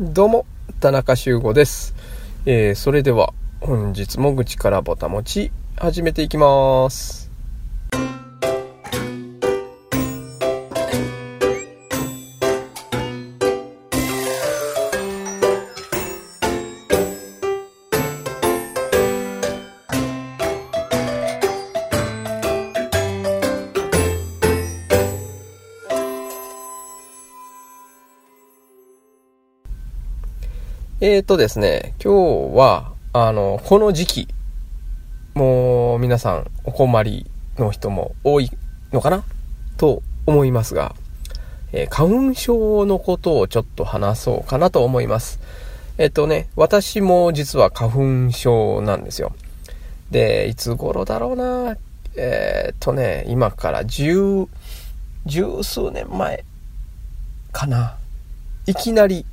どうも、田中修吾です。えー、それでは、本日も愚痴からぼたもち、始めていきます。えーとですね、今日は、あの、この時期、もう皆さんお困りの人も多いのかな？と思いますが、えー花粉症のことをちょっと話そうかなと思います。えっ、とね、私も実は花粉症なんですよ。で、いつ頃だろうな、えっ、とね、今から十、十数年前かな。いきなり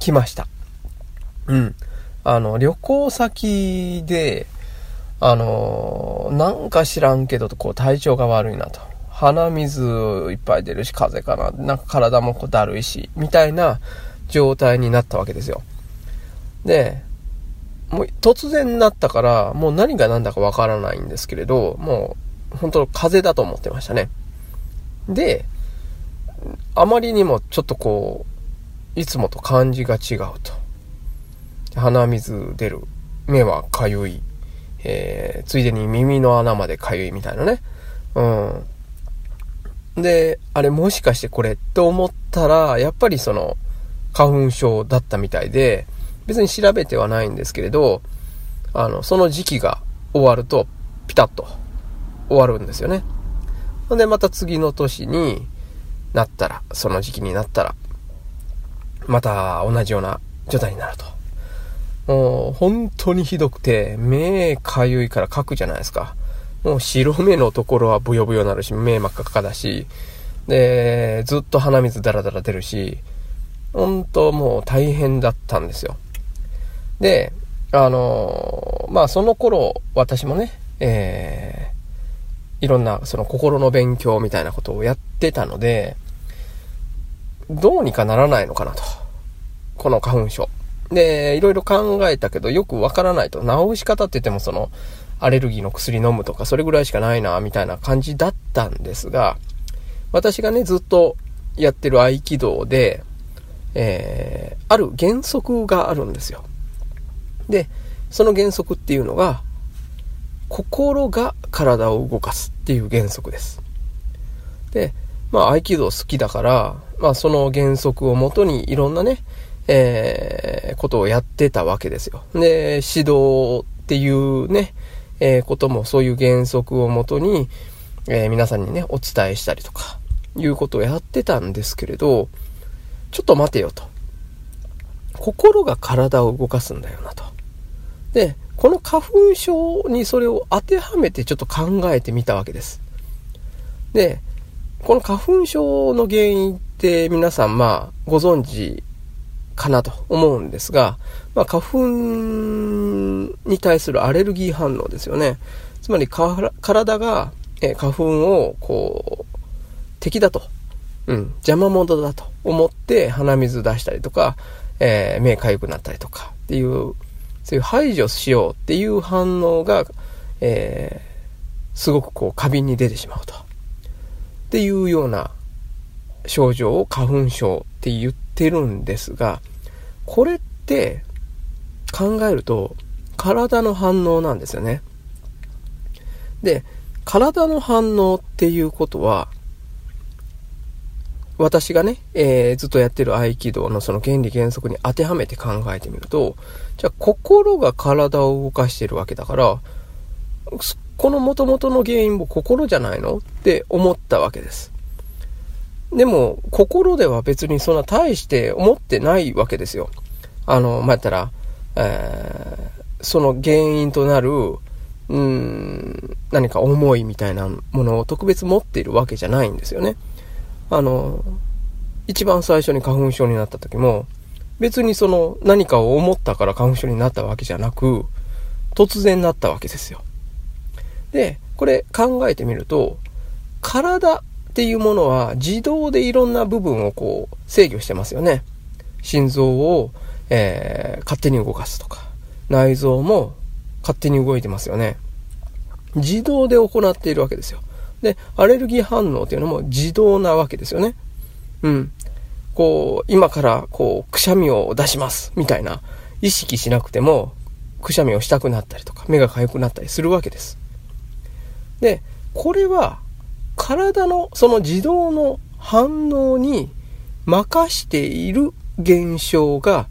来ました。うん。あの、旅行先で、あのーなんか知らんけど、こう、体調が悪いなと。鼻水いっぱい出るし、風邪かな。なんか体もこうだるいし、みたいな状態になったわけですよ。で、もう突然なったから、もう何が何だかわからないんですけれど、もう、本当風邪だと思ってましたね。で、あまりにもちょっとこう、いつもと感じが違うと。鼻水出る。目はかゆい。えー、ついでに耳の穴までかゆいみたいなね。うん。で、あれもしかしてこれって思ったら、やっぱりその、花粉症だったみたいで、別に調べてはないんですけれど、あの、その時期が終わると、ピタッと終わるんですよね。ほんで、また次の年になったら、その時期になったら、また同じような状態になると。もう本当にひどくて、目かゆいからかくじゃないですか。もう白目のところはブヨブヨなるし、目真っ赤かだし、で、ずっと鼻水ダラダラ出るし、本当もう大変だったんですよ。で、あのまあその頃、私もね、えー、いろんなその心の勉強みたいなことをやってたので、どうにかならないのかなと。この花粉症。で、いろいろ考えたけど、よくわからないと。治し方って言ってもその、アレルギーの薬飲むとか、それぐらいしかないな、みたいな感じだったんですが、私がね、ずっとやってる合気道で、えー、ある原則があるんですよ。で、その原則っていうのが、心が体を動かすっていう原則です。で、まあ合気道好きだから、まあその原則をもとにいろんなね、えー、ことをやってたわけですよ。で、指導っていうね、えー、こともそういう原則をもとに、えー皆さんにね、お伝えしたりとか、いうことをやってたんですけれど、ちょっと待てよと。心が体を動かすんだよなと。で、この花粉症にそれを当てはめてちょっと考えてみたわけです。で、この花粉症の原因って皆さんまあご存知かなと思うんですが、まあ、花粉に対するアレルギー反応ですよね。つまり体が、え花粉をこう敵だと、うん、邪魔者だと思って鼻水出したりとか、えー目かゆくなったりとかっていう、そういう排除しようっていう反応が、えーすごくこう過敏に出てしまうと。っていうような症状を花粉症って言ってるんですが、これって考えると体の反応なんですよね。で、体の反応っていうことは、私がね、えーずっとやってる合気道のその原理原則に当てはめて考えてみると、じゃあ心が体を動かしてるわけだから、この元々の原因も心じゃないのって思ったわけです。でも、心では別にそんな大して思ってないわけですよ。あの、まあ、やったら、えーその原因となる、うん、何か思いみたいなものを特別持っているわけじゃないんですよね。あの、一番最初に花粉症になった時も、別にその何かを思ったから花粉症になったわけじゃなく、突然なったわけですよ。で、これ考えてみると、体っていうものは自動でいろんな部分をこう制御してますよね。心臓を、えー、勝手に動かすとか、内臓も勝手に動いてますよね。自動で行っているわけですよ。で、アレルギー反応というのも自動なわけですよね。うん。こう、今からこう、くしゃみを出します、みたいな、意識しなくても、くしゃみをしたくなったりとか、目が痒くなったりするわけです。で、これは、体のその自動の反応に任している現象が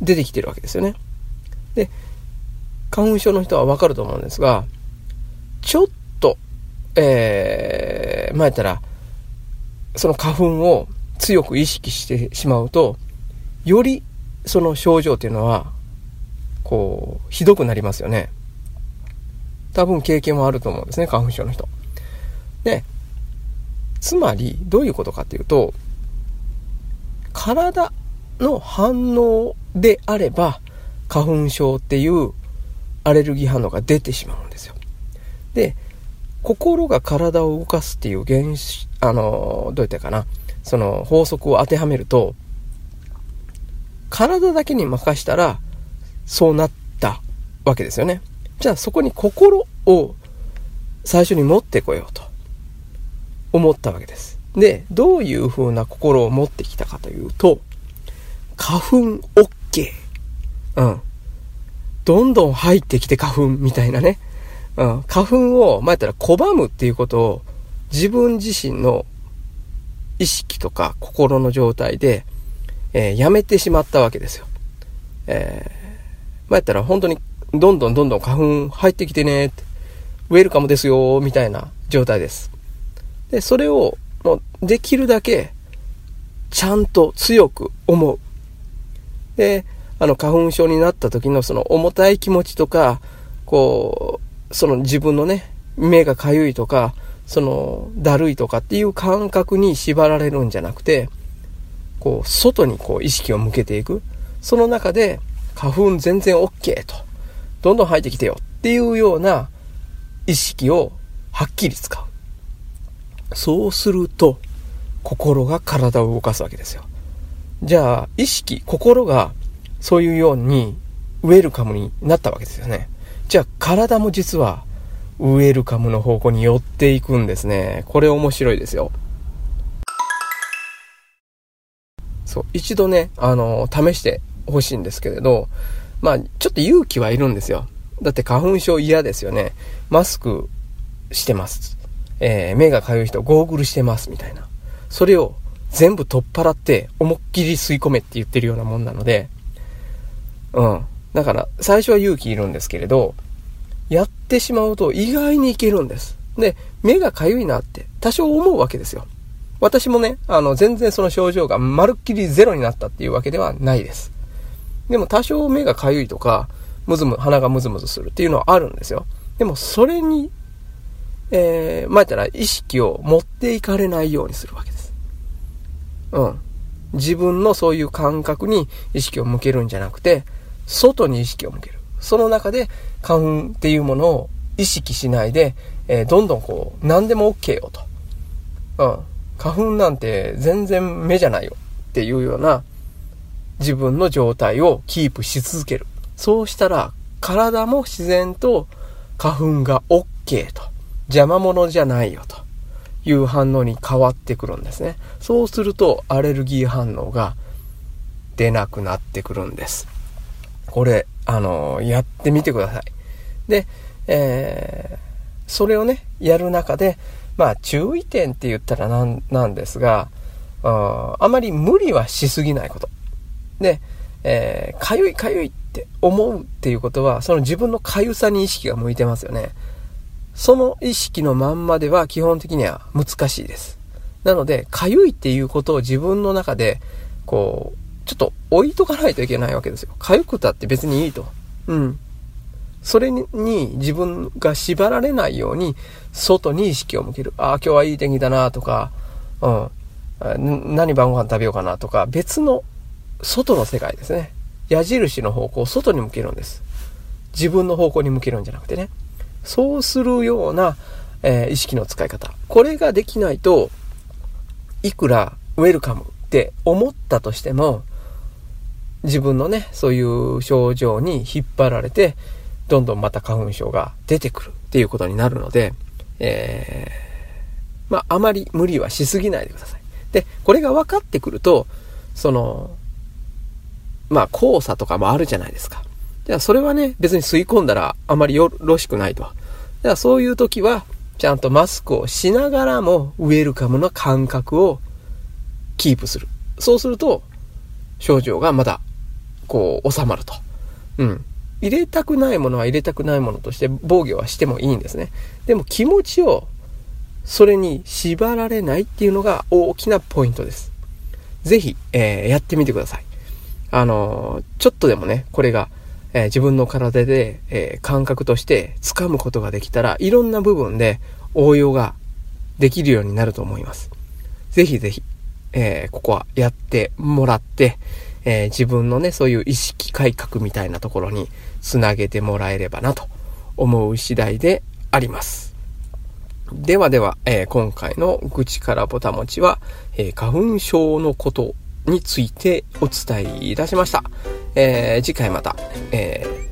出てきてるわけですよね。で、花粉症の人はわかると思うんですが、ちょっと、えー、前やったら、その花粉を強く意識してしまうと、よりその症状っていうのは、こう、ひどくなりますよね。多分経験もあると思うんですね、花粉症の人。で、つまり、どういうことかっていうと、体の反応であれば、花粉症っていうアレルギー反応が出てしまうんですよ。で、心が体を動かすっていう原子、あの、どう言ったかな、その法則を当てはめると、体だけに任したら、そうなったわけですよね。じゃあそこに心を最初に持ってこようと思ったわけです。で、どういう風な心を持ってきたかというと、花粉 OK。うん。どんどん入ってきて花粉みたいなね。うん。花粉を、ま、やったら拒むっていうことを自分自身の意識とか心の状態で、えー、やめてしまったわけですよ。えー、ま、やったら本当にどんどんどんどん花粉入ってきてねって、ウェルカムですよ、みたいな状態です。で、それをもうできるだけちゃんと強く思う。で、あの花粉症になった時のその重たい気持ちとか、こう、その自分のね、目がかゆいとか、その、だるいとかっていう感覚に縛られるんじゃなくて、こう、外にこう意識を向けていく。その中で、花粉全然 OK と。どんどん入ってきてよっていうような意識をはっきり使う。そうすると、心が体を動かすわけですよ。じゃあ、意識、心がそういうようにウェルカムになったわけですよね。じゃあ、体も実はウェルカムの方向に寄っていくんですね。これ面白いですよ。そう、一度ね、あの、試してほしいんですけれど、まあ、ちょっと勇気はいるんですよ。だって花粉症嫌ですよね。マスクしてます。えー、目がかゆい人、ゴーグルしてます、みたいな。それを全部取っ払って、思いっきり吸い込めって言ってるようなもんなので、うん。だから、最初は勇気いるんですけれど、やってしまうと意外にいけるんです。で、目がかゆいなって多少思うわけですよ。私もね、あの、全然その症状がまるっきりゼロになったっていうわけではないです。でも多少目がかゆいとか、むずむ、鼻がムズムズするっていうのはあるんですよ。でもそれに、えー、前ったら意識を持っていかれないようにするわけです。うん。自分のそういう感覚に意識を向けるんじゃなくて、外に意識を向ける。その中で花粉っていうものを意識しないで、えー、どんどんこう、何でも OK よと。うん。花粉なんて全然目じゃないよっていうような自分の状態をキープし続ける。そうしたら体も自然と花粉が OK と。邪魔者じゃないよという反応に変わってくるんですね。そうするとアレルギー反応が出なくなってくるんです。これ、あの、やってみてください。で、えー、それをね、やる中で、まあ、注意点って言ったらなんなんですが、ああまり無理はしすぎないこと。で、えー、かゆいかゆいって思うっていうことは、その自分のかゆさに意識が向いてますよね。その意識のまんまでは基本的には難しいです。なので、かゆいっていうことを自分の中で、こう、ちょっと置いとかないといけないわけですよ。痒くたって別にいいと。うん。それに自分が縛られないように、外に意識を向ける。ああ、今日はいい天気だなとか、うん。何晩ご飯食べようかなとか、別の外の世界ですね。矢印の方向を外に向けるんです。自分の方向に向けるんじゃなくてね。そうするような、えー、意識の使い方。これができないと、いくらウェルカムって思ったとしても、自分のね、そういう症状に引っ張られて、どんどんまた花粉症が出てくるっていうことになるので、えー、まあ、あまり無理はしすぎないでください。で、これが分かってくると、その、まあ、黄砂とかもあるじゃないですか。じゃあ、それはね、別に吸い込んだらあまりよろしくないと。だからそういう時は、ちゃんとマスクをしながらも、ウェルカムの感覚をキープする。そうすると、症状がまだ、こう、収まると。うん。入れたくないものは入れたくないものとして防御はしてもいいんですね。でも気持ちをそれに縛られないっていうのが大きなポイントです。ぜひ、えー、やってみてください。あのー、ちょっとでもね、これが、えー、自分の体で、え感覚として掴むことができたら、いろんな部分で応用ができるようになると思います。ぜひぜひ、えここはやってもらって、え自分のね、そういう意識改革みたいなところにつなげてもらえればなと思う次第であります。ではでは、え、今回の愚痴からぼたもちは、え、花粉症のことについてお伝えいたしました。えー、次回また、えー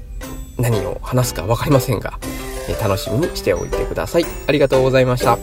何を話すか分かりませんが、え楽しみにしておいてください。ありがとうございました。